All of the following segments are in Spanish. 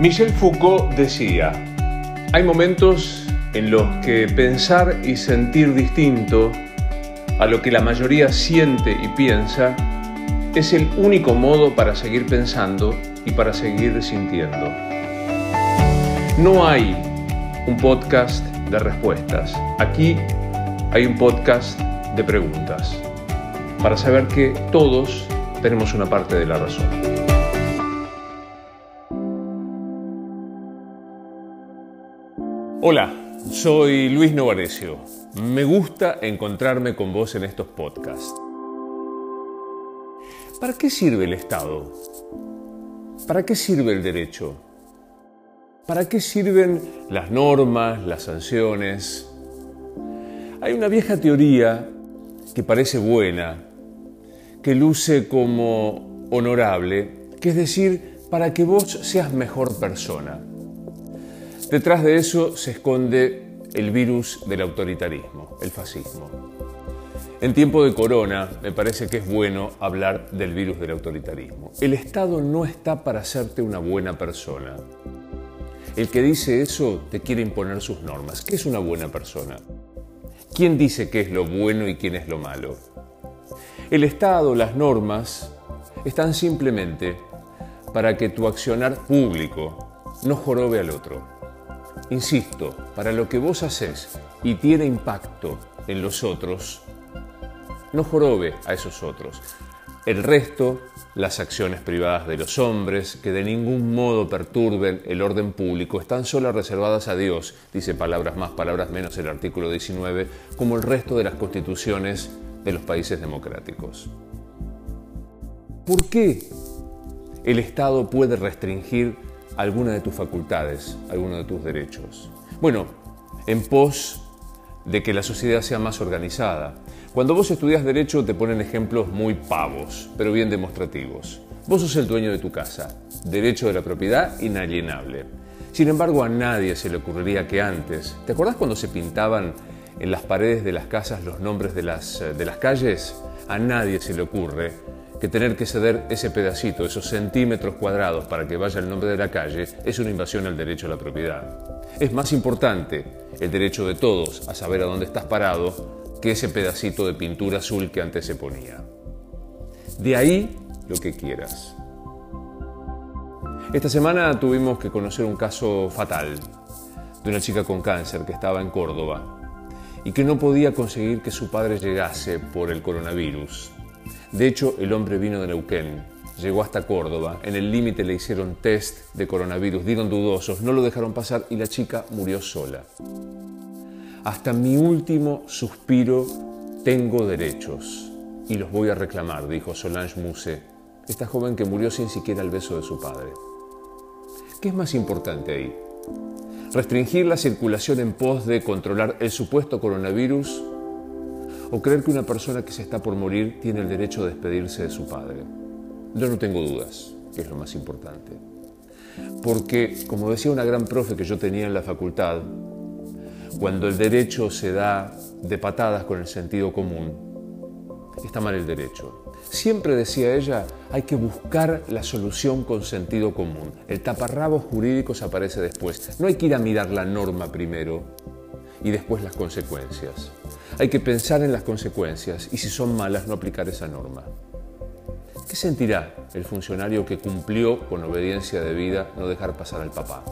Michel Foucault decía, hay momentos en los que pensar y sentir distinto a lo que la mayoría siente y piensa es el único modo para seguir pensando y para seguir sintiendo. No hay un podcast de respuestas. Aquí hay un podcast de preguntas para saber que todos tenemos una parte de la razón. Hola, soy Luis Novarecio. Me gusta encontrarme con vos en estos podcasts. ¿Para qué sirve el Estado? ¿Para qué sirve el derecho? ¿Para qué sirven las normas, las sanciones? Hay una vieja teoría que parece buena, que luce como honorable, que es decir, para que vos seas mejor persona. Detrás de eso se esconde el virus del autoritarismo, el fascismo. En tiempo de corona me parece que es bueno hablar del virus del autoritarismo. El Estado no está para hacerte una buena persona. El que dice eso te quiere imponer sus normas. ¿Qué es una buena persona? ¿Quién dice qué es lo bueno y quién es lo malo? El Estado, las normas, están simplemente para que tu accionar público no jorobe al otro. Insisto, para lo que vos haces y tiene impacto en los otros, no jorobe a esos otros. El resto, las acciones privadas de los hombres, que de ningún modo perturben el orden público, están solo reservadas a Dios, dice palabras más, palabras menos el artículo 19, como el resto de las constituciones de los países democráticos. ¿Por qué el Estado puede restringir alguna de tus facultades, alguno de tus derechos. Bueno, en pos de que la sociedad sea más organizada. Cuando vos estudias derecho te ponen ejemplos muy pavos, pero bien demostrativos. Vos sos el dueño de tu casa, derecho de la propiedad inalienable. Sin embargo, a nadie se le ocurriría que antes, ¿te acordás cuando se pintaban en las paredes de las casas los nombres de las, de las calles? A nadie se le ocurre que tener que ceder ese pedacito, esos centímetros cuadrados para que vaya el nombre de la calle, es una invasión al derecho a la propiedad. Es más importante el derecho de todos a saber a dónde estás parado que ese pedacito de pintura azul que antes se ponía. De ahí lo que quieras. Esta semana tuvimos que conocer un caso fatal de una chica con cáncer que estaba en Córdoba y que no podía conseguir que su padre llegase por el coronavirus de hecho, el hombre vino de Neuquén, llegó hasta Córdoba, en el límite le hicieron test de coronavirus, dieron dudosos, no lo dejaron pasar y la chica murió sola. Hasta mi último suspiro tengo derechos y los voy a reclamar, dijo Solange Muse, esta joven que murió sin siquiera el beso de su padre. ¿Qué es más importante ahí? ¿Restringir la circulación en pos de controlar el supuesto coronavirus o creer que una persona que se está por morir tiene el derecho de despedirse de su padre. Yo no tengo dudas, que es lo más importante. Porque, como decía una gran profe que yo tenía en la facultad, cuando el derecho se da de patadas con el sentido común, está mal el derecho. Siempre decía ella, hay que buscar la solución con sentido común. El taparrabos jurídicos aparece después. No hay que ir a mirar la norma primero y después las consecuencias. Hay que pensar en las consecuencias y si son malas no aplicar esa norma. ¿Qué sentirá el funcionario que cumplió con obediencia de vida no dejar pasar al papá?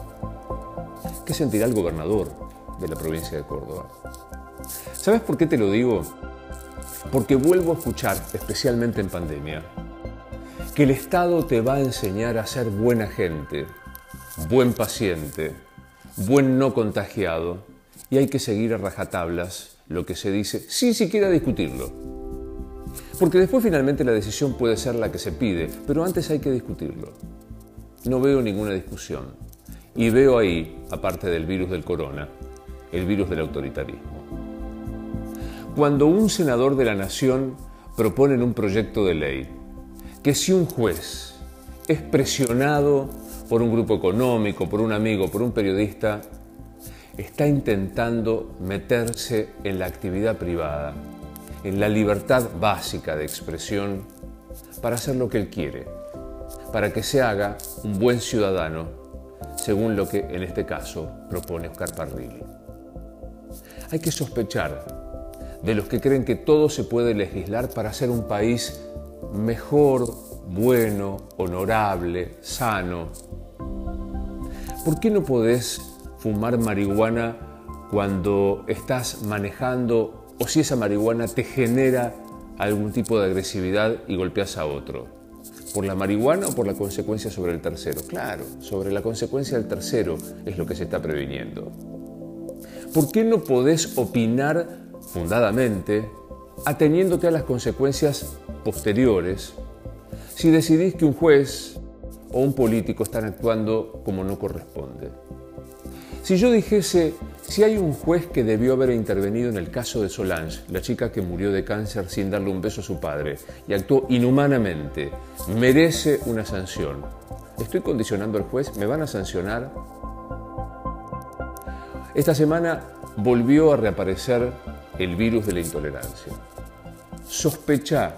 ¿Qué sentirá el gobernador de la provincia de Córdoba? ¿Sabes por qué te lo digo? Porque vuelvo a escuchar, especialmente en pandemia, que el Estado te va a enseñar a ser buena gente, buen paciente, buen no contagiado, y hay que seguir a rajatablas lo que se dice sin siquiera discutirlo. Porque después finalmente la decisión puede ser la que se pide, pero antes hay que discutirlo. No veo ninguna discusión. Y veo ahí, aparte del virus del corona, el virus del autoritarismo. Cuando un senador de la nación propone en un proyecto de ley que si un juez es presionado por un grupo económico, por un amigo, por un periodista, está intentando meterse en la actividad privada, en la libertad básica de expresión, para hacer lo que él quiere, para que se haga un buen ciudadano según lo que en este caso propone Oscar Parrilli. Hay que sospechar de los que creen que todo se puede legislar para hacer un país mejor, bueno, honorable, sano. ¿Por qué no podés fumar marihuana cuando estás manejando o si esa marihuana te genera algún tipo de agresividad y golpeas a otro? ¿Por la marihuana o por la consecuencia sobre el tercero? Claro, sobre la consecuencia del tercero es lo que se está previniendo. ¿Por qué no podés opinar fundadamente ateniéndote a las consecuencias posteriores si decidís que un juez o un político están actuando como no corresponde. Si yo dijese, si hay un juez que debió haber intervenido en el caso de Solange, la chica que murió de cáncer sin darle un beso a su padre, y actuó inhumanamente, merece una sanción. ¿Estoy condicionando al juez? ¿Me van a sancionar? Esta semana volvió a reaparecer el virus de la intolerancia. Sospecha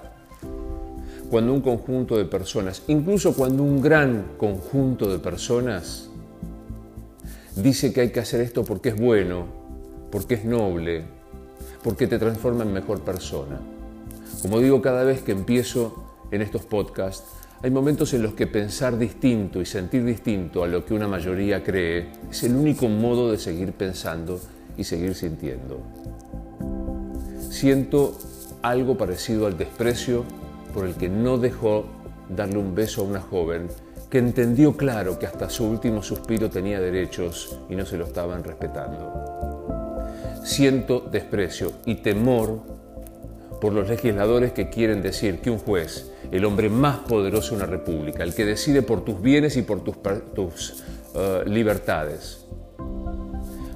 cuando un conjunto de personas, incluso cuando un gran conjunto de personas, dice que hay que hacer esto porque es bueno, porque es noble, porque te transforma en mejor persona. Como digo cada vez que empiezo en estos podcasts, hay momentos en los que pensar distinto y sentir distinto a lo que una mayoría cree es el único modo de seguir pensando y seguir sintiendo. Siento algo parecido al desprecio por el que no dejó darle un beso a una joven que entendió claro que hasta su último suspiro tenía derechos y no se lo estaban respetando. Siento desprecio y temor por los legisladores que quieren decir que un juez, el hombre más poderoso de una república, el que decide por tus bienes y por tus, eh, libertades,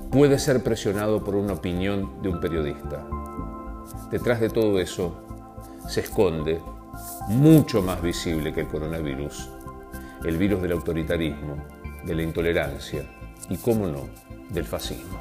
puede ser presionado por una opinión de un periodista. Detrás de todo eso se esconde mucho más visible que el coronavirus, el virus del autoritarismo, de la intolerancia y, cómo no, del fascismo.